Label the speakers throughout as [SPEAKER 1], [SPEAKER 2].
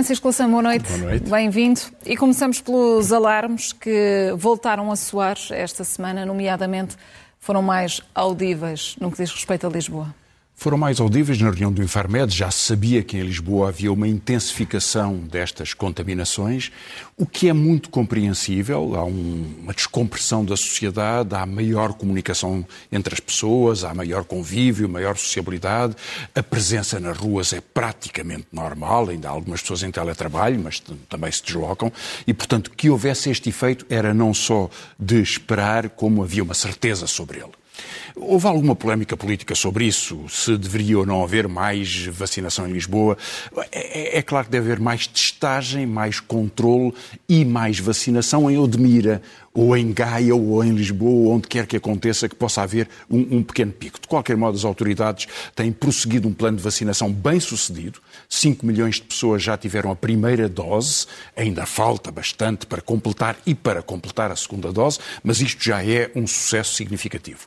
[SPEAKER 1] Francisco Lação, boa noite.
[SPEAKER 2] Boa noite.
[SPEAKER 1] Bem-vindo. E começamos pelos alarmes que voltaram a soar esta semana, nomeadamente foram mais audíveis no que diz respeito a Lisboa
[SPEAKER 2] foram mais audíveis na reunião do Infarmed. Já se sabia que em Lisboa havia uma intensificação destas contaminações, o que é muito compreensível. Há um, uma descompressão da sociedade, há maior comunicação entre as pessoas, há maior convívio, maior sociabilidade. A presença nas ruas é praticamente normal, ainda há algumas pessoas em teletrabalho, mas também se deslocam. E, portanto, que houvesse este efeito era não só de esperar, como havia uma certeza sobre ele. Houve alguma polémica política sobre isso? Se deveria ou não haver mais vacinação em Lisboa? É, é, é claro que deve haver mais testagem, mais controle e mais vacinação em Odmira ou em Gaia, ou em Lisboa, ou onde quer que aconteça, que possa haver um, um, pequeno pico. De qualquer modo, as autoridades têm prosseguido um plano de vacinação bem sucedido. 5 milhões de pessoas já tiveram a primeira dose, ainda falta bastante para completar e para completar a segunda dose, mas isto já é um sucesso significativo.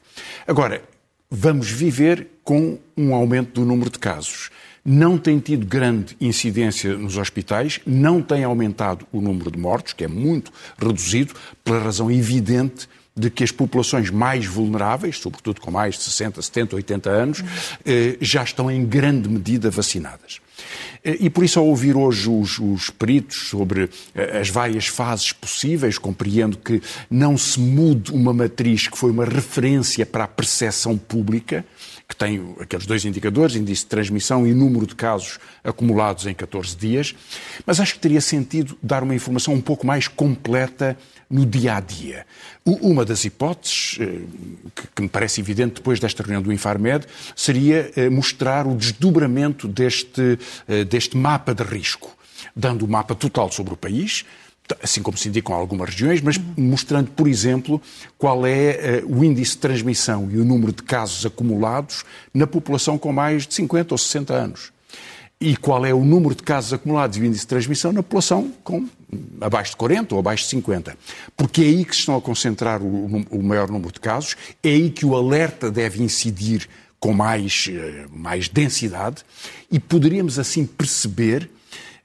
[SPEAKER 2] Agora, vamos viver com um aumento do número de casos não tem tido grande incidência nos hospitais, não tem aumentado o número de mortos, que é muito reduzido, pela razão evidente de que as populações mais vulneráveis, sobretudo com mais de 60, 70, 80 anos, eh, já estão em grande medida vacinadas. E por isso, ao ouvir hoje os, os, peritos sobre eh, as várias fases possíveis, compreendo que não se mude uma matriz que foi uma referência para a percepção pública, que tem aqueles dois indicadores, índice de transmissão e número de casos acumulados em 14 dias, mas acho que teria sentido dar uma informação um pouco mais completa no dia a dia. Uma das hipóteses, eh, que me parece evidente depois desta reunião do Infarmed, seria eh, mostrar o desdobramento deste, eh, deste mapa de risco, dando o mapa total sobre o país, assim como se indicam algumas regiões, mas mostrando, por exemplo, qual é uh, o índice de transmissão e o número de casos acumulados na população com mais de 50 ou 60 anos. E qual é o número de casos acumulados e o índice de transmissão na população com abaixo de 40 ou abaixo de 50. Porque é aí que se estão a concentrar o, o maior número de casos, é aí que o alerta deve incidir com mais, uh, mais densidade e poderíamos assim perceber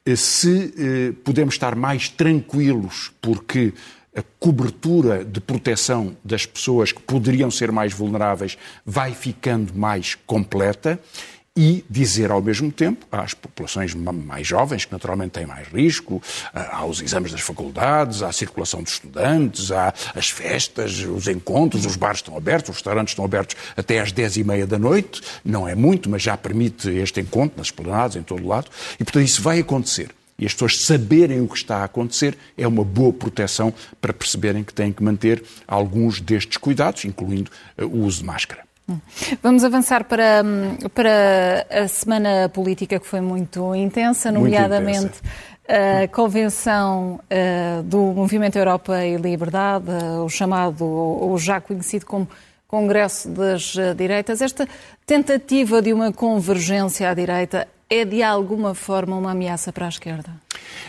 [SPEAKER 2] eh, se eh, podemos estar mais tranquilos porque a cobertura de proteção das pessoas que poderiam ser mais vulneráveis vai ficando mais completa e dizer ao mesmo tempo às populações mais jovens, que naturalmente têm mais risco, aos exames das faculdades, à circulação de estudantes, às festas, os encontros, os bares estão abertos, os restaurantes estão abertos até às dez e meia da noite, não é muito, mas já permite este encontro nas esplanadas, em todo o lado, e portanto isso vai acontecer. E as pessoas saberem o que está a acontecer é uma boa proteção para perceberem que têm que manter alguns destes cuidados, incluindo eh, o uso de máscara.
[SPEAKER 1] Vamos avançar para, para a semana política que foi muito intensa, nomeadamente muito intensa. a convenção uh, do Movimento Europa e Liberdade, uh, o chamado, ou já conhecido como Congresso das Direitas. Esta tentativa de uma convergência à direita é de alguma forma uma ameaça para a esquerda?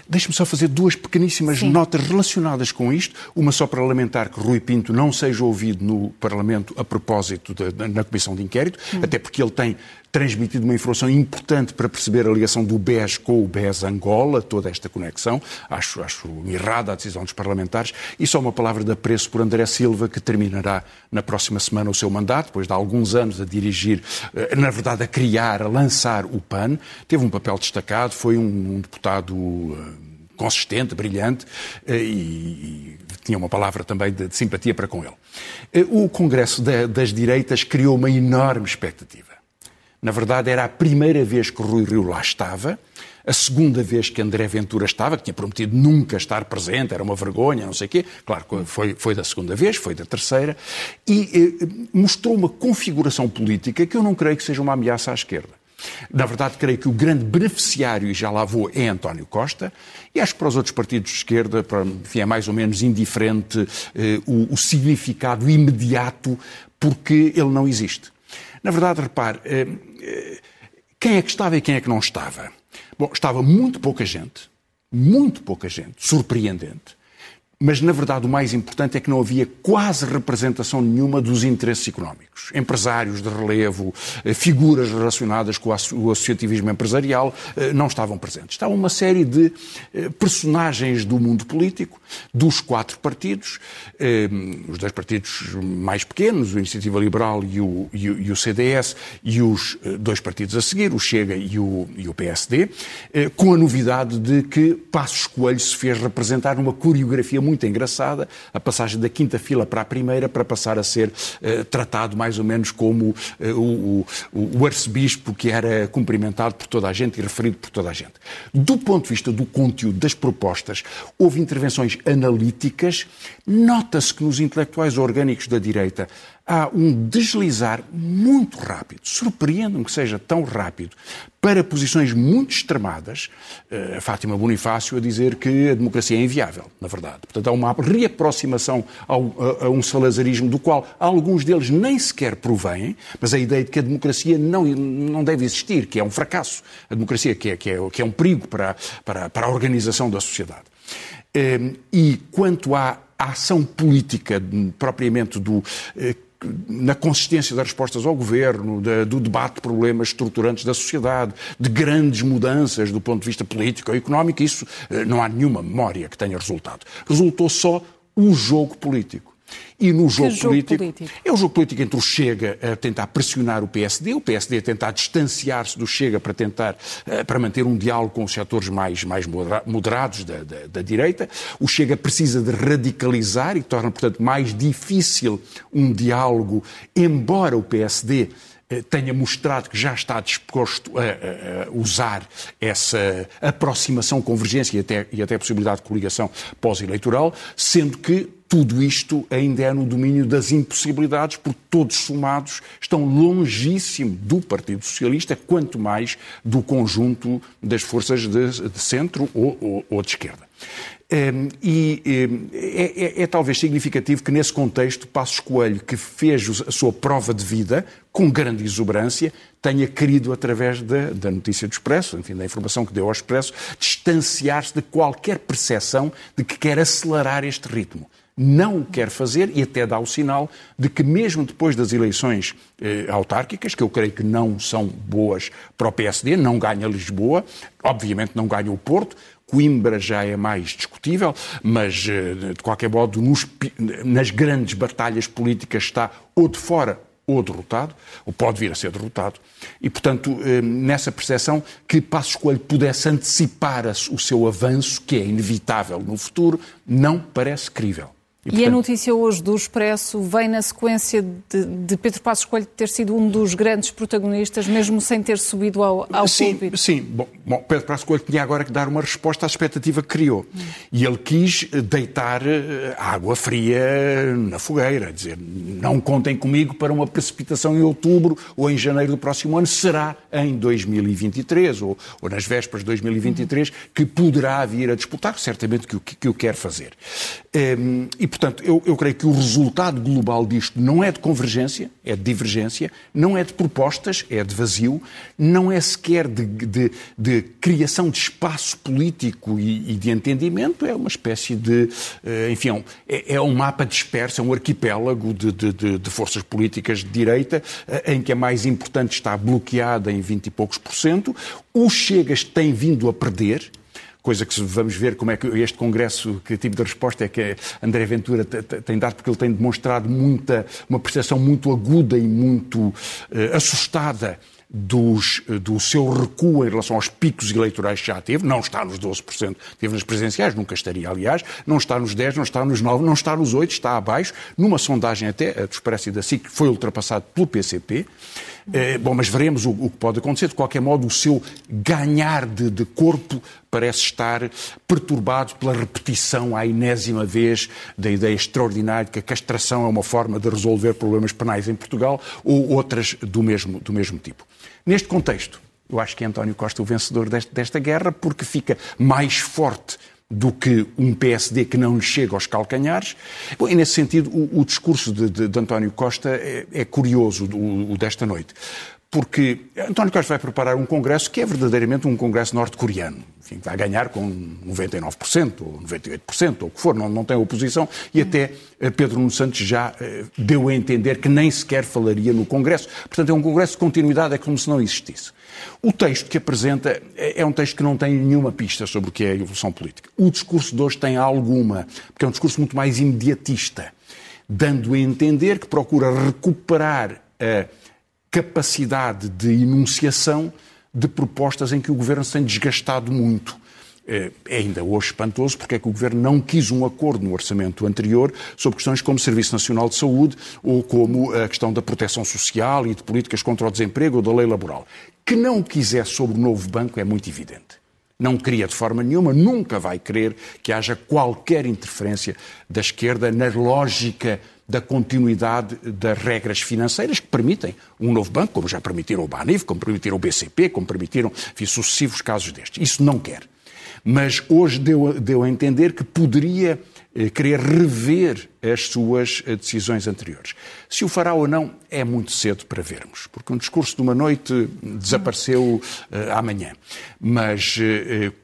[SPEAKER 2] Deixe-me só fazer duas pequeníssimas Sim. notas relacionadas com isto. Uma só para lamentar que Rui Pinto não seja ouvido no Parlamento a propósito da, na Comissão de Inquérito, hum. até porque ele tem transmitido uma informação importante para perceber a ligação do BES com o BES Angola, toda esta conexão. Acho, acho errada a decisão dos parlamentares. E só uma palavra de apreço por André Silva, que terminará na próxima semana o seu mandato, depois de alguns anos a dirigir, eh, na verdade a criar, a lançar o PAN. Teve um papel destacado, foi um, deputado eh, consistente, brilhante eh, e, tinha uma palavra também de, simpatia para com ele. O Congresso das Direitas criou uma enorme expectativa. Na verdade, era a primeira vez que Rui Rio lá estava, a segunda vez que André Ventura estava, que tinha prometido nunca estar presente, era uma vergonha, não sei o quê. Claro, foi, foi da segunda vez, foi da terceira, e eh, mostrou uma configuração política que eu não creio que seja uma ameaça à esquerda. Na verdade, creio que o grande beneficiário, e já lá vou, é António Costa, e acho que para os outros partidos de esquerda, para, enfim, é mais ou menos indiferente eh, o, o, significado imediato, porque ele não existe. Na verdade, repare, eh, eh, quem é que estava e quem é que não estava? Bom, estava muito pouca gente, muito pouca gente, surpreendente. Mas na verdade o mais importante é que não havia quase representação nenhuma dos interesses económicos. Empresários de relevo, eh, figuras relacionadas com o associativismo empresarial eh, não estavam presentes. Estavam uma série de eh, personagens do mundo político, dos quatro partidos, os dois partidos mais pequenos, o Iniciativa Liberal e o, e o CDS, e os dois partidos a seguir, o Chega e o, e o PSD, com a novidade de que Passos Coelho se fez representar numa coreografia muito engraçada, a passagem da quinta fila para a primeira, para passar a ser uh, tratado mais ou menos como uh, o, o, o arcebispo que era cumprimentado por toda a gente e referido por toda a gente. Do ponto de vista do conteúdo das propostas, houve intervenções analíticas. Nota-se que nos intelectuais orgânicos da direita há um deslizar muito rápido, surpreende-me que seja tão rápido, para posições muito extremadas. Eh, a Fátima Bonifácio a dizer que a democracia é inviável, na verdade. Portanto, há uma reaproximação ao, a, a, um salazarismo do qual alguns deles nem sequer provêm, mas a ideia de que a democracia não, não deve existir, que é um fracasso. A democracia que é, que é, que é um perigo para, para, para a organização da sociedade. Eh, e quanto à ação política propriamente do eh, na consistência das respostas ao governo, do debate de problemas estruturantes da sociedade, de grandes mudanças do ponto de vista político ou económico, isso eh, não há nenhuma memória que tenha resultado. Resultou só o jogo político. E no jogo, jogo político, político, é o jogo político entre o Chega a tentar pressionar o PSD, o PSD a tentar distanciar-se do Chega para tentar eh, para manter um diálogo com os setores mais, mais moderados da, da, da direita. O Chega precisa de radicalizar e torna, portanto, mais difícil um diálogo, embora o PSD eh, tenha mostrado que já está disposto a, a, a, usar essa aproximação, convergência e até, e até a possibilidade de coligação pós-eleitoral, sendo que tudo isto ainda é no domínio das impossibilidades, porque todos somados estão longíssimo do Partido Socialista, quanto mais do conjunto das forças de, de centro ou, ou, ou de esquerda. Um, e um, é, é, é, talvez significativo que, nesse contexto, Passos Coelho, que fez a sua prova de vida com grande exuberância, tenha querido, através da, da notícia do Expresso, enfim, da informação que deu ao Expresso, distanciar-se de qualquer percepção de que quer acelerar este ritmo não quer fazer e até dá o sinal de que, mesmo depois das eleições eh, autárquicas, que eu creio que não são boas para o PSD, não ganha Lisboa, obviamente não ganha o Porto, Coimbra já é mais discutível, mas, eh, de qualquer modo, nos, nas grandes batalhas políticas está ou de fora ou derrotado, ou pode vir a ser derrotado. E, portanto, eh, nessa percepção, que Passos Coelho pudesse antecipar o seu avanço, que é inevitável no futuro, não parece crível.
[SPEAKER 1] E, portanto... e, a notícia hoje do Expresso vem na sequência de, de, Pedro Passos Coelho ter sido um dos grandes protagonistas, mesmo sem ter subido ao, ao
[SPEAKER 2] sim,
[SPEAKER 1] púlpito?
[SPEAKER 2] Sim, bom, bom, Pedro Passos Coelho tinha agora que dar uma resposta à expectativa que criou. Hum. E ele quis eh, deitar eh, água fria na fogueira, dizer, não contem comigo para uma precipitação em outubro ou em janeiro do próximo ano, será em 2023 ou, ou nas vésperas de 2023 hum. que poderá vir a disputar, certamente que o que, que o quer fazer. Um, e, portanto, eu, eu creio que o resultado global disto não é de convergência, é de divergência, não é de propostas, é de vazio, não é sequer de, de, de criação de espaço político e, e, de entendimento, é uma espécie de. Uh, enfim, é, é, um mapa disperso, é um arquipélago de, de, forças políticas de direita, uh, em que a mais importante está bloqueada em 20 e poucos por cento. O Chegas tem vindo a perder, coisa que vamos ver como é que este Congresso, que tipo de resposta é que André Ventura tem dado, porque ele tem demonstrado muita, uma percepção muito aguda e muito uh, assustada dos, do seu recuo em relação aos picos eleitorais que já teve, não está nos 12%, teve nas presidenciais, nunca estaria, aliás, não está nos 10%, não está nos 9%, não está nos 8%, está abaixo, numa sondagem até, a do Expresso da SIC, foi ultrapassado pelo PCP. É, bom, mas veremos o, o, que pode acontecer. De qualquer modo, o seu ganhar de, de, corpo parece estar perturbado pela repetição à enésima vez da ideia extraordinária de que a castração é uma forma de resolver problemas penais em Portugal ou outras do mesmo, do mesmo tipo. Neste contexto, eu acho que é António Costa o vencedor desta, desta guerra porque fica mais forte do que um PSD que não lhe chega aos calcanhares. Bom, e nesse sentido, o, o discurso de, de, de, António Costa é, é curioso, o, o, desta noite, porque António Costa vai preparar um congresso que é verdadeiramente um congresso norte-coreano. Enfim, vai ganhar com 99% ou 98%, ou o que for, não, não tem oposição, e até eh, Pedro Nuno Santos já eh, deu a entender que nem sequer falaria no congresso. Portanto, é um congresso de continuidade, é como se não existisse. O texto que apresenta é, é um texto que não tem nenhuma pista sobre o que é a evolução política. O discurso de hoje tem alguma, porque é um discurso muito mais imediatista, dando a entender que procura recuperar a capacidade de enunciação de propostas em que o governo se tem desgastado muito. É, é ainda hoje espantoso porque é que o Governo não quis um acordo no orçamento anterior sobre questões como Serviço Nacional de Saúde ou como a questão da proteção social e de políticas contra o desemprego ou da lei laboral. Que não quisesse sobre o novo banco é muito evidente. Não queria de forma nenhuma, nunca vai querer que haja qualquer interferência da esquerda na lógica da continuidade das regras financeiras que permitem um novo banco, como já permitiram o BANIF, como permitiram o BCP, como permitiram enfim, sucessivos casos destes. Isso não quer. Mas hoje deu, deu a entender que poderia querer rever as suas eh, decisões anteriores. Se o fará ou não, é muito cedo para vermos, porque um discurso de uma noite desapareceu eh, amanhã. Mas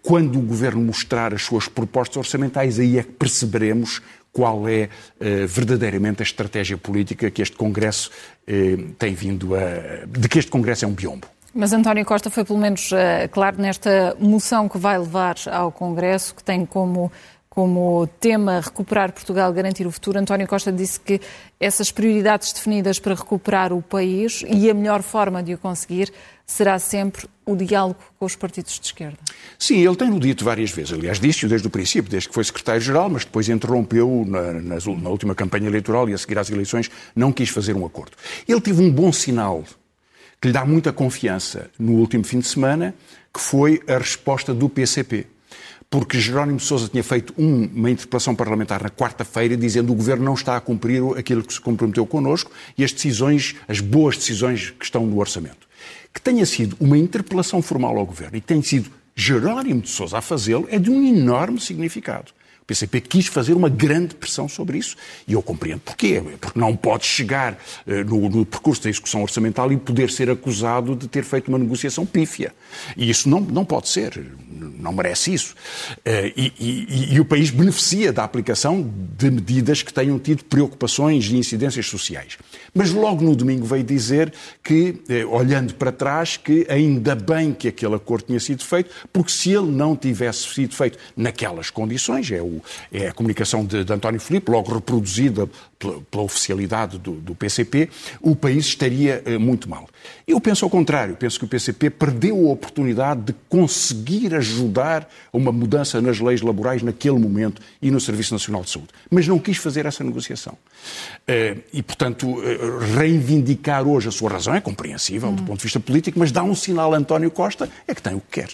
[SPEAKER 2] quando o Governo mostrar as suas propostas orçamentais, aí é que perceberemos qual é eh, verdadeiramente a estratégia política que este Congresso eh, tem vindo a. de que este Congresso é um biombo.
[SPEAKER 1] Mas António Costa foi, pelo menos, claro nesta moção que vai levar ao Congresso, que tem como, como tema recuperar Portugal, garantir o futuro. António Costa disse que essas prioridades definidas para recuperar o país e a melhor forma de o conseguir será sempre o diálogo com os partidos de esquerda.
[SPEAKER 2] Sim, ele tem-no dito várias vezes. Aliás, disse-o desde o princípio, desde que foi secretário-geral, mas depois interrompeu na, na, na, última campanha eleitoral e a seguir às eleições não quis fazer um acordo. Ele teve um bom sinal que lhe dá muita confiança no último fim de semana, que foi a resposta do PCP. Porque Jerónimo Sousa tinha feito uma interpelação parlamentar na quarta-feira dizendo que o Governo não está a cumprir aquilo que se comprometeu connosco e as decisões, as boas decisões que estão no orçamento. Que tenha sido uma interpelação formal ao Governo e tenha sido Jerónimo de Sousa a fazê-lo é de um enorme significado. O PCP quis fazer uma grande pressão sobre isso e eu compreendo porquê. Porque não pode chegar uh, no, no, percurso da execução orçamental e poder ser acusado de ter feito uma negociação pífia. E isso não, não pode ser, não merece isso. Uh, e, e, e, o país beneficia da aplicação de medidas que tenham tido preocupações e incidências sociais. Mas logo no domingo veio dizer que, uh, olhando para trás, que ainda bem que aquele acordo tinha sido feito, porque se ele não tivesse sido feito naquelas condições, é o é a comunicação de, de António Filipe, logo reproduzida pela, pela oficialidade do, do, PCP, o país estaria eh, muito mal. Eu penso ao contrário, penso que o PCP perdeu a oportunidade de conseguir ajudar a uma mudança nas leis laborais naquele momento e no Serviço Nacional de Saúde, mas não quis fazer essa negociação. Eh, e, portanto, eh, reivindicar hoje a sua razão é compreensível do ponto de vista político, mas dá um sinal a António Costa é que tem o que quer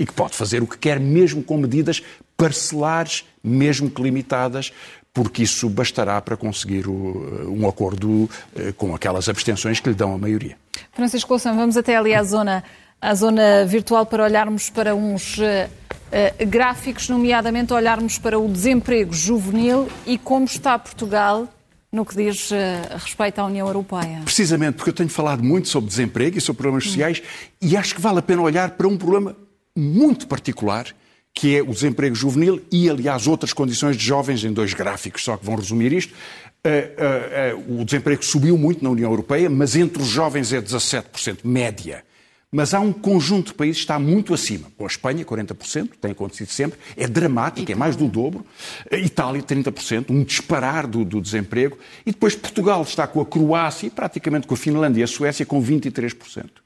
[SPEAKER 2] e que pode fazer o que quer, mesmo com medidas parcelares, mesmo que limitadas, porque isso bastará para conseguir um acordo eh, com aquelas abstenções que lhe dão a maioria.
[SPEAKER 1] Francisco Louçã, vamos até ali à zona, à zona virtual para olharmos para uns uh, uh, gráficos, nomeadamente olharmos para o desemprego juvenil e como está Portugal no que diz uh, respeito à União Europeia.
[SPEAKER 2] Precisamente, porque eu tenho falado muito sobre desemprego e sobre problemas sociais hum. e acho que vale a pena olhar para um problema muito particular, que é o desemprego juvenil e, aliás, outras condições de jovens, em dois gráficos só que vão resumir isto. Uh, uh, uh, o desemprego subiu muito na União Europeia, mas entre os jovens é 17%, média. Mas há um conjunto de países que está muito acima. A Espanha, 40%, tem acontecido sempre, é dramático, é mais do dobro. A Itália, 30%, um disparar do, do, desemprego. E depois Portugal está com a Croácia e praticamente com a Finlândia e a Suécia com 23%.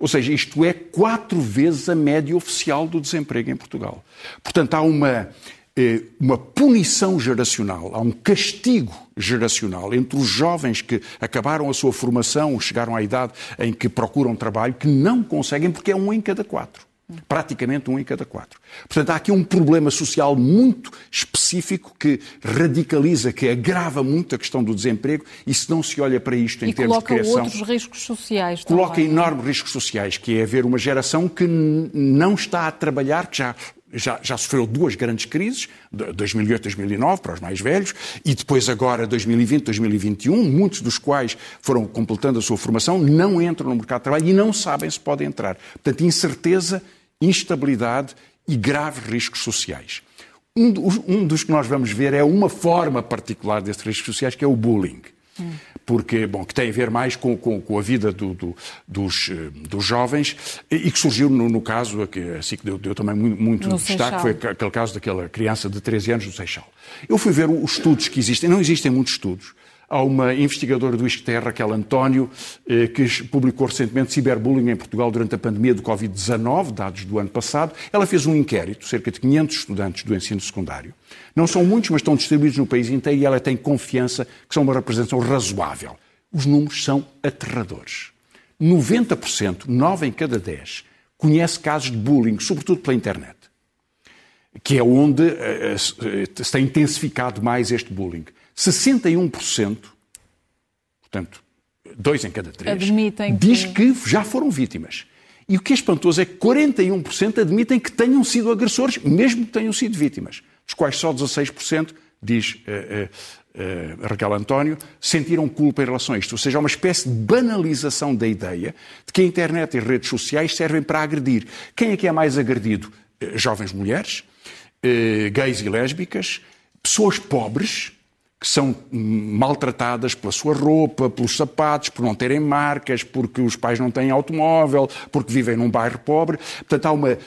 [SPEAKER 2] Ou seja, isto é quatro vezes a média oficial do desemprego em Portugal. Portanto, há uma, eh, uma punição geracional, há um castigo geracional entre os jovens que acabaram a sua formação, chegaram à idade em que procuram trabalho, que não conseguem, porque é um em cada quatro. Praticamente um em cada quatro. Portanto, há aqui um problema social muito específico que radicaliza, que agrava muito a questão do desemprego e se não se olha para isto em
[SPEAKER 1] e
[SPEAKER 2] termos de criação...
[SPEAKER 1] coloca outros riscos sociais
[SPEAKER 2] Coloca
[SPEAKER 1] também.
[SPEAKER 2] enormes riscos sociais, que é haver uma geração que não está a trabalhar, que já já, já sofreu duas grandes crises, 2008 2009 para os mais velhos, e depois agora 2020 2021, muitos dos quais foram completando a sua formação, não entram no mercado de trabalho e não sabem se podem entrar. Portanto, incerteza, instabilidade e graves riscos sociais. Um, um dos que nós vamos ver é uma forma particular desses riscos sociais, que é o bullying. Hum porque, bom, que tem a ver mais com, com, com a vida do, do, dos, eh, dos jovens e que surgiu no, no caso, que assim que deu, deu também muito, muito destaque, Seixal. foi aquele caso daquela criança de 13 anos do Seixal. Eu fui ver os estudos que existem, não existem muitos estudos, Há uma investigadora do ISCTER, Raquel António, eh, que publicou recentemente ciberbullying em Portugal durante a pandemia do Covid-19, dados do ano passado. Ela fez um inquérito, cerca de 500 estudantes do ensino secundário. Não são muitos, mas estão distribuídos no país inteiro e ela tem confiança que são uma representação razoável. Os números são aterradores. 90%, 9 em cada 10, conhece casos de bullying, sobretudo pela internet, que é onde uh, uh, se tem intensificado mais este bullying. 61%, portanto, dois em cada três,
[SPEAKER 1] Admitem
[SPEAKER 2] diz que... que já foram vítimas. E o que é espantoso é que 41% admitem que tenham sido agressores, mesmo que tenham sido vítimas, dos quais só 16%, diz uh, uh, uh, Raquel António, sentiram culpa em relação a isto. Ou seja, há uma espécie de banalização da ideia de que a internet e redes sociais servem para agredir. Quem é que é mais agredido? Jovens mulheres, gays e lésbicas, pessoas pobres, que são maltratadas pela sua roupa, pelos sapatos, por não terem marcas, porque os pais não têm automóvel, porque vivem num bairro pobre. Portanto, há uma,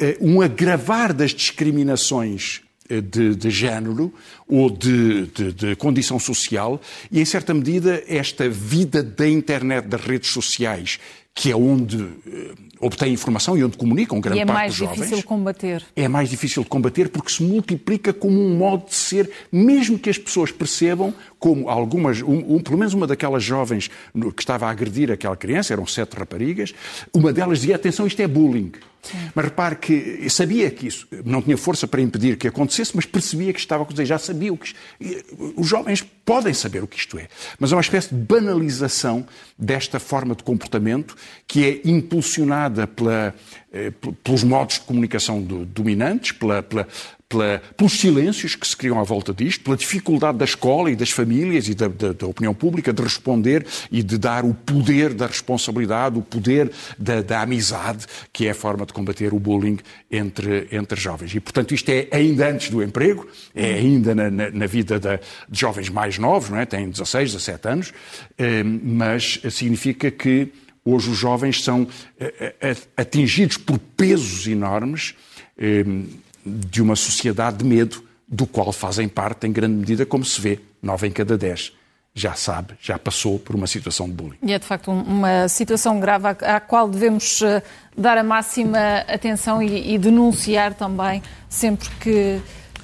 [SPEAKER 2] eh, um agravar das discriminações eh, de, de género ou de, de, de, condição social e, em certa medida, esta vida da internet, das redes sociais, que é onde eh, obtém informação e onde comunicam grande
[SPEAKER 1] e é
[SPEAKER 2] parte dos jovens.
[SPEAKER 1] É mais difícil combater.
[SPEAKER 2] É mais difícil de combater porque se multiplica como um modo de ser, mesmo que as pessoas percebam, como algumas, um, um, pelo menos uma daquelas jovens que estava a agredir aquela criança, eram sete raparigas, uma delas dizia, atenção, isto é bullying. Mas repare que sabia que isso não tinha força para impedir que acontecesse, mas percebia que estava a acontecer, já sabia o que. Os jovens podem saber o que isto é, mas é uma espécie de banalização desta forma de comportamento que é impulsionada pela, pelos modos de comunicação do, dominantes, pela, pela, pela, pelos silêncios que se criam à volta disto, pela dificuldade da escola e das famílias e da, da, da, opinião pública de responder e de dar o poder da responsabilidade, o poder da, da amizade, que é a forma de combater o bullying entre, entre jovens. E, portanto, isto é ainda antes do emprego, é ainda na, na, na vida da, de jovens mais novos, não é? têm 16, 17 anos, eh, mas significa que hoje os jovens são eh, atingidos por pesos enormes eh, de uma sociedade de medo, do qual fazem parte, em grande medida, como se vê, nove em cada dez já sabe, já passou por uma situação de bullying.
[SPEAKER 1] E é de facto uma situação grave à, qual devemos eh, dar a máxima atenção e, e denunciar também sempre que,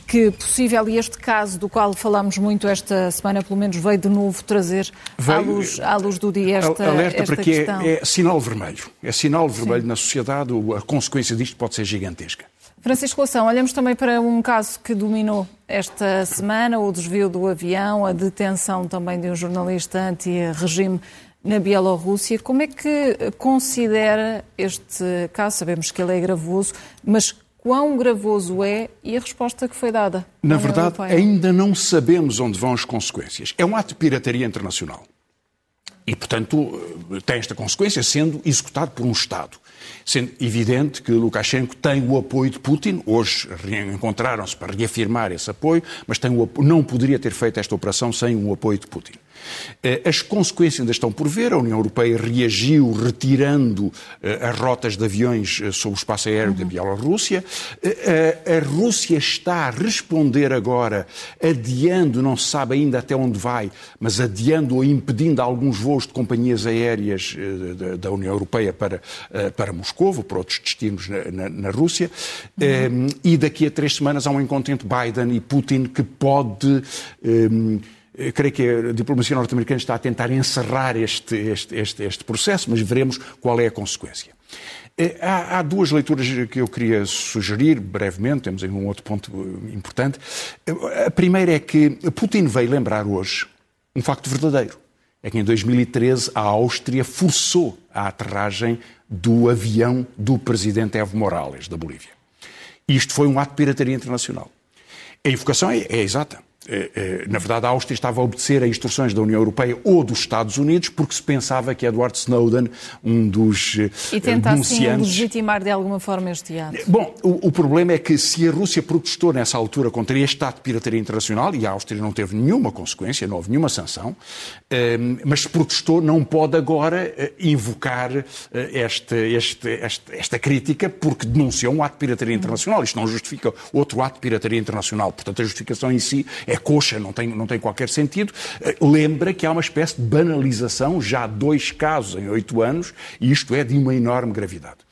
[SPEAKER 1] que possível. E este caso, do qual falamos muito esta semana, pelo menos veio de novo trazer veio, à, luz, à luz do dia esta,
[SPEAKER 2] alerta
[SPEAKER 1] esta
[SPEAKER 2] para que
[SPEAKER 1] questão.
[SPEAKER 2] É, é sinal vermelho. É sinal vermelho Sim. na sociedade. A consequência disto pode ser gigantesca.
[SPEAKER 1] Francisco Lação, olhamos também para um caso que dominou esta semana, o desvio do avião, a detenção também de um jornalista anti-regime na Bielorrússia. Como é que considera este caso? Sabemos que ele é gravoso, mas quão gravoso é e a resposta que foi dada?
[SPEAKER 2] Na verdade, ainda não sabemos onde vão as consequências. É um ato de pirataria internacional. E, portanto, tem esta consequência sendo executado por um Estado. Sendo evidente que Lukashenko tem o apoio de Putin, hoje encontraram-se para reafirmar esse apoio, mas tem o, não poderia ter feito esta operação sem o apoio de Putin. Eh, as consequências ainda estão por ver. A União Europeia reagiu retirando eh, as rotas de aviões eh, sobre o espaço aéreo uhum. da Bielorrússia. A Rússia está a responder agora, adiando, não se sabe ainda até onde vai, mas adiando ou impedindo alguns voos de companhias aéreas da União Europeia para, para Moscou, para outros destinos na, na, na Rússia. Uhum. E daqui a três semanas há um encontro entre Biden e Putin que pode. Um, eu creio que a diplomacia norte-americana está a tentar encerrar este, este, este, este, processo, mas veremos qual é a consequência. Eh, há, há, duas leituras que eu queria sugerir brevemente, temos aí um outro ponto importante. A primeira é que Putin veio lembrar hoje um facto verdadeiro. É que em 2013 a Áustria forçou a aterragem do avião do presidente Evo Morales, da Bolívia. Isto foi um ato de pirataria internacional. A invocação é, é exata. Eh, eh, na verdade, a Áustria estava a obedecer a instruções da União Europeia ou dos Estados Unidos, porque se pensava que Edward Snowden, um dos
[SPEAKER 1] eh, e tenta, denunciantes... assim, legitimar de alguma forma este ato.
[SPEAKER 2] Bom, o, o, problema é que se a Rússia protestou nessa altura contra este ato de pirataria internacional, e a Áustria não teve nenhuma consequência, não houve nenhuma sanção, mas se protestou, não pode agora invocar esta, esta, esta, esta crítica porque denunciou um ato de pirataria internacional. Isto não justifica outro ato de pirataria internacional. Portanto, a justificação em si é coxa, não tem, não tem qualquer sentido. Eh, lembra que há uma espécie de banalização, já dois casos em oito anos, e isto é de uma enorme gravidade.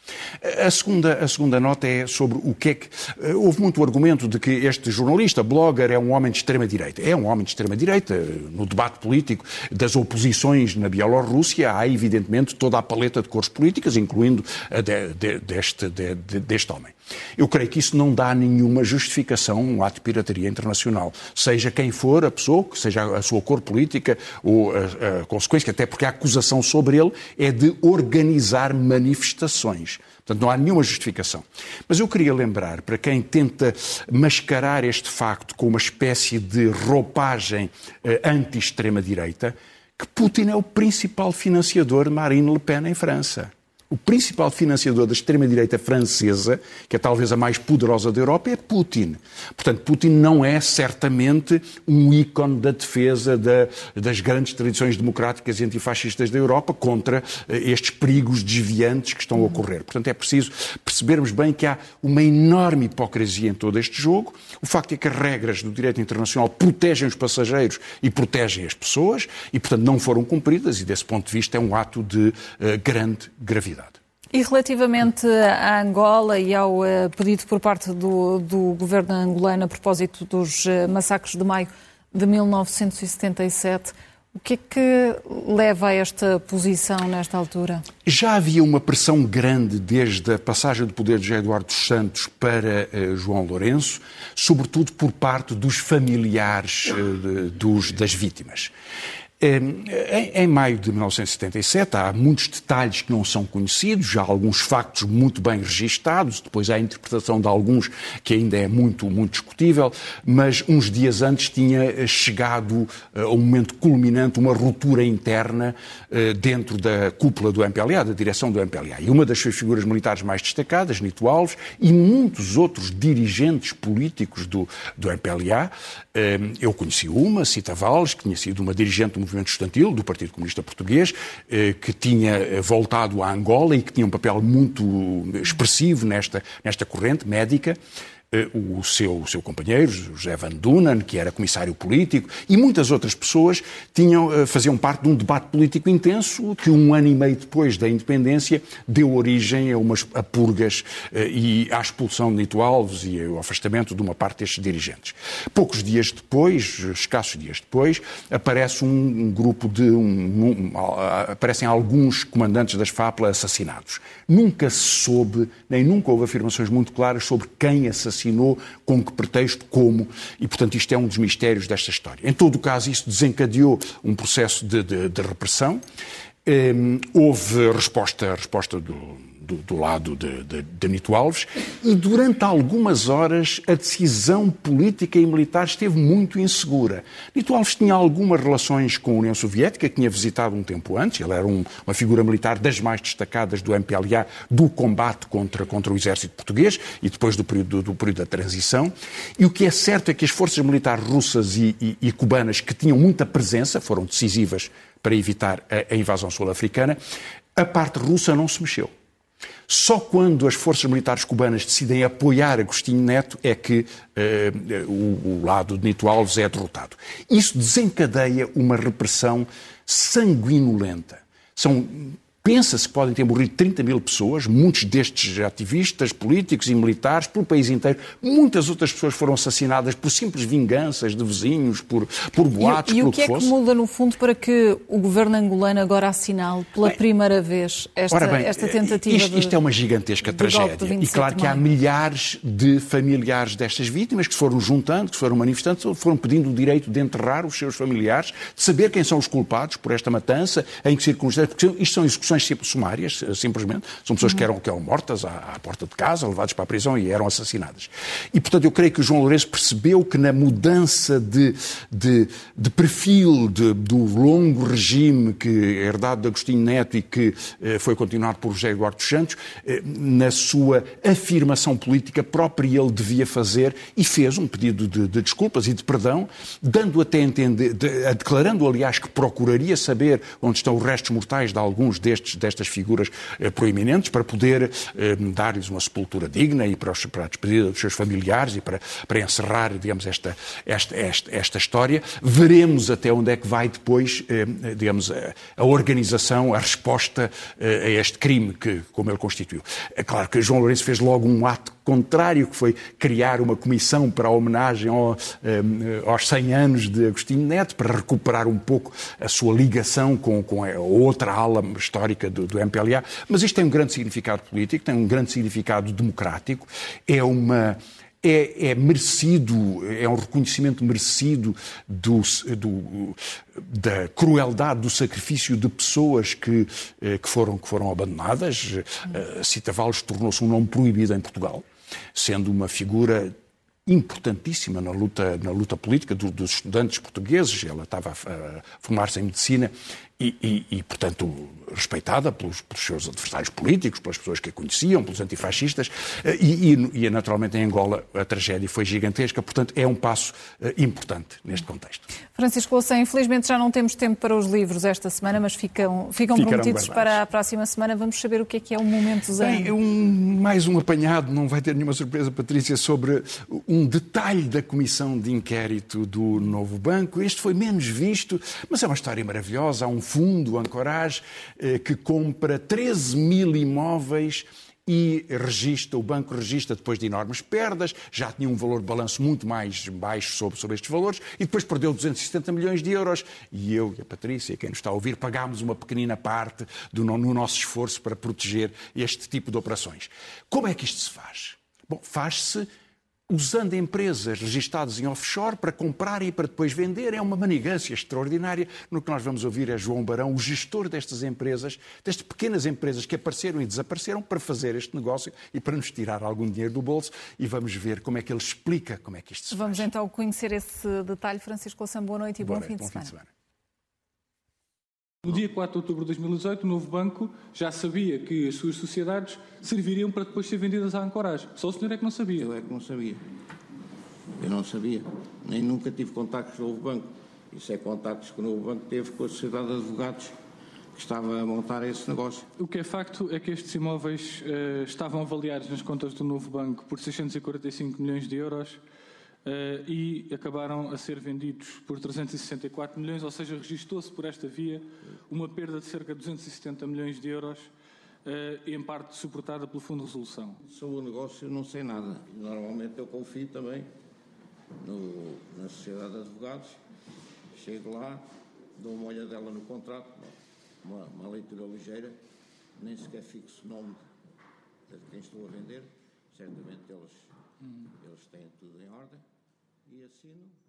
[SPEAKER 2] A segunda, a segunda nota é sobre o que é que. Eh, houve muito argumento de que este jornalista, blogger, é um homem de extrema-direita. É um homem de extrema-direita. No debate político das oposições na Bielorrússia, há evidentemente toda a paleta de cores políticas, incluindo a de, de, deste, de, deste homem. Eu creio que isso não dá nenhuma justificação um ato de pirataria internacional. Seja quem for a pessoa, seja a sua cor política ou a, a consequência, até porque a acusação sobre ele é de organizar manifestações. Portanto, não há nenhuma justificação. Mas eu queria lembrar, para quem tenta mascarar este facto com uma espécie de roupagem eh, anti-extrema-direita, que Putin é o principal financiador de Marine Le Pen em França o principal financiador da extrema-direita francesa, que é talvez a mais poderosa da Europa, é Putin. Portanto, Putin não é certamente um ícone da defesa da, das grandes tradições democráticas e antifascistas da Europa contra eh, estes perigos desviantes que estão a ocorrer. Portanto, é preciso percebermos bem que há uma enorme hipocrisia em todo este jogo. O facto é que as regras do direito internacional protegem os passageiros e protegem as pessoas e, portanto, não foram cumpridas e, desse ponto de vista, é um ato de uh, grande gravidade.
[SPEAKER 1] E relativamente à Angola e ao uh, pedido por parte do, do governo angolano a propósito dos uh, massacres de maio de 1977, o que é que leva a esta posição nesta altura?
[SPEAKER 2] Já havia uma pressão grande desde a passagem do poder de Eduardo dos Santos para uh, João Lourenço, sobretudo por parte dos familiares de, dos, das vítimas. Em, maio de 1977, há muitos detalhes que não são conhecidos, há alguns factos muito bem registados, depois há a interpretação de alguns que ainda é muito, muito discutível, mas uns dias antes tinha eh, chegado eh, ao momento culminante uma ruptura interna eh, dentro da cúpula do MPLA, da direção do MPLA. E uma das suas figuras militares mais destacadas, Nito Alves, e muitos outros dirigentes políticos do, do MPLA, eu conheci uma, Cita Valles, que tinha sido uma dirigente movimento estudantil do Partido Comunista Português, eh, que tinha eh, voltado à Angola e que tinha um papel muito expressivo nesta, nesta corrente médica. Eh, o seu, o seu companheiro, José Van Dunen, que era comissário político, e muitas outras pessoas tinham, eh, faziam parte de um debate político intenso que um ano e meio depois da independência deu origem a umas a purgas eh, e à expulsão de Nito Alves e ao afastamento de uma parte destes dirigentes. Poucos dias depois, escassos dias depois, aparece um, grupo de... Um, um, aparecem alguns comandantes das FAPLA assassinados. Nunca se soube, nem nunca houve afirmações muito claras sobre quem assassinou assassinou, com que pretexto, como, e portanto isto é um dos mistérios desta história. Em todo o caso, isso desencadeou um processo de, de, de repressão. Um, houve resposta, resposta do, do, do lado de, de, de Nito Alves, e durante algumas horas a decisão política e militar esteve muito insegura. Nito Alves tinha algumas relações com a União Soviética, que tinha visitado um tempo antes, ele era um, uma figura militar das mais destacadas do MPLA, do combate contra, contra o exército português e depois do período, do, do período da transição. E o que é certo é que as forças militares russas e, e, e cubanas, que tinham muita presença, foram decisivas para evitar a, a invasão sul-africana, a parte russa não se mexeu. Só quando as forças militares cubanas decidem apoiar Agostinho Neto é que uh, o, o, lado de Nito Alves é derrotado. Isso desencadeia uma repressão sanguinolenta. São Pensa-se que podem ter morrido 30 mil pessoas, muitos destes ativistas, políticos e militares, pelo país inteiro. Muitas outras pessoas foram assassinadas por simples vinganças de vizinhos, por, por boatos,
[SPEAKER 1] e,
[SPEAKER 2] e
[SPEAKER 1] o que,
[SPEAKER 2] que é
[SPEAKER 1] que muda, no fundo, para que o governo angolano agora assinale pela bem, primeira vez esta, bem, esta tentativa
[SPEAKER 2] isto, isto é uma gigantesca tragédia. E claro que há milhares de familiares destas vítimas que se foram juntando, que se foram manifestando, foram pedindo o direito de enterrar os seus familiares, de saber quem são os culpados por esta matança, em que circunstâncias, porque isto são execuções execuções sumárias, simplesmente. São pessoas que eram, que eram mortas à, à porta de casa, levadas para a prisão e eram assassinadas. E, portanto, eu creio que o João Lourenço percebeu que na mudança de, de, de perfil de, do longo regime que é herdado de Agostinho Neto e que eh, foi continuado por José Eduardo Santos, eh, na sua afirmação política própria ele devia fazer e fez um pedido de, de desculpas e de perdão, dando até a entender, de, declarando aliás que procuraria saber onde estão os restos mortais de alguns destes, destas figuras eh, proeminentes para poder eh, dar-lhes uma sepultura digna e para, os, para, a despedida dos seus familiares e para, para encerrar, digamos, esta, esta, esta, esta história. Veremos até onde é que vai depois, eh, digamos, a, a organização, a resposta eh, a este crime que, como ele constituiu. É claro que João Lourenço fez logo um ato contrário, que foi criar uma comissão para a homenagem ao, eh, aos 100 anos de Agostinho Neto, para recuperar um pouco a sua ligação com, com a outra ala histórica do, do MPLA. Mas isto tem um grande significado político, tem um grande significado democrático, é uma é, é, merecido, é um reconhecimento merecido do, do, da crueldade, do sacrifício de pessoas que, eh, que, foram, que foram abandonadas. A Cita Valles tornou-se um nome proibido em Portugal, sendo uma figura importantíssima na luta, na luta política do, dos estudantes portugueses. Ela estava a formar-se em medicina e, e, e, portanto, respeitada pelos, pelos, seus adversários políticos, pelas pessoas que a conheciam, pelos antifascistas, eh, e, e, naturalmente em Angola a tragédia foi gigantesca, portanto é um passo uh, importante neste contexto.
[SPEAKER 1] Francisco Louçã, infelizmente já não temos tempo para os livros esta semana, mas ficam, ficam prometidos para a próxima semana. Vamos saber o que é que é o Momento Zen.
[SPEAKER 2] Bem, um, mais um apanhado, não vai ter nenhuma surpresa, Patrícia, sobre um detalhe da comissão de inquérito do novo banco. Este foi menos visto, mas é uma história maravilhosa. Há um fundo, Ancorage, eh, que compra 13 mil imóveis e registra, o banco registra depois de enormes perdas, já tinha um valor de balanço muito mais baixo sobre, sobre estes valores, e depois perdeu 270 milhões de euros. E eu e a Patrícia, quem nos está a ouvir, pagámos uma pequenina parte do, no nosso esforço para proteger este tipo de operações. Como é que isto se faz? Bom, faz-se usando empresas registadas em offshore para comprar e para depois vender. É uma manigância extraordinária. No que nós vamos ouvir é João Barão, o gestor destas empresas, destas pequenas empresas que apareceram e desapareceram para fazer este negócio e para nos tirar algum dinheiro do bolso e vamos ver como é que ele explica como é que isto se
[SPEAKER 1] vamos faz. Vamos então conhecer esse detalhe. Francisco Louçã, boa noite e boa bom, noite, fim, bom de fim de semana.
[SPEAKER 3] No dia 4 de outubro de 2018, o novo banco já sabia que as suas sociedades serviriam para depois ser vendidas à Ancoragem. Só o senhor é que não sabia.
[SPEAKER 4] Eu é que não sabia. Eu não sabia. Nem nunca tive contactos com o novo banco. Isso é contactos que o novo banco teve com a sociedade de advogados que estava a montar esse negócio.
[SPEAKER 3] O que é facto é que estes imóveis uh, estavam avaliados nas contas do novo banco por 645 milhões de euros e acabaram a ser vendidos por 364 milhões, ou seja, registou-se por esta via uma perda de cerca de 270 milhões de euros, uh, em parte suportada pelo Fundo de Resolução.
[SPEAKER 4] Sobre o negócio não sei nada. Normalmente eu confio também no, na Sociedade de Advogados. Chego lá, dou uma olhadela no contrato, uma, uma leitura ligeira, nem sequer fixo o nome de quem estou a vender. Certamente eles, hum. eles têm tudo em ordem e venho embora.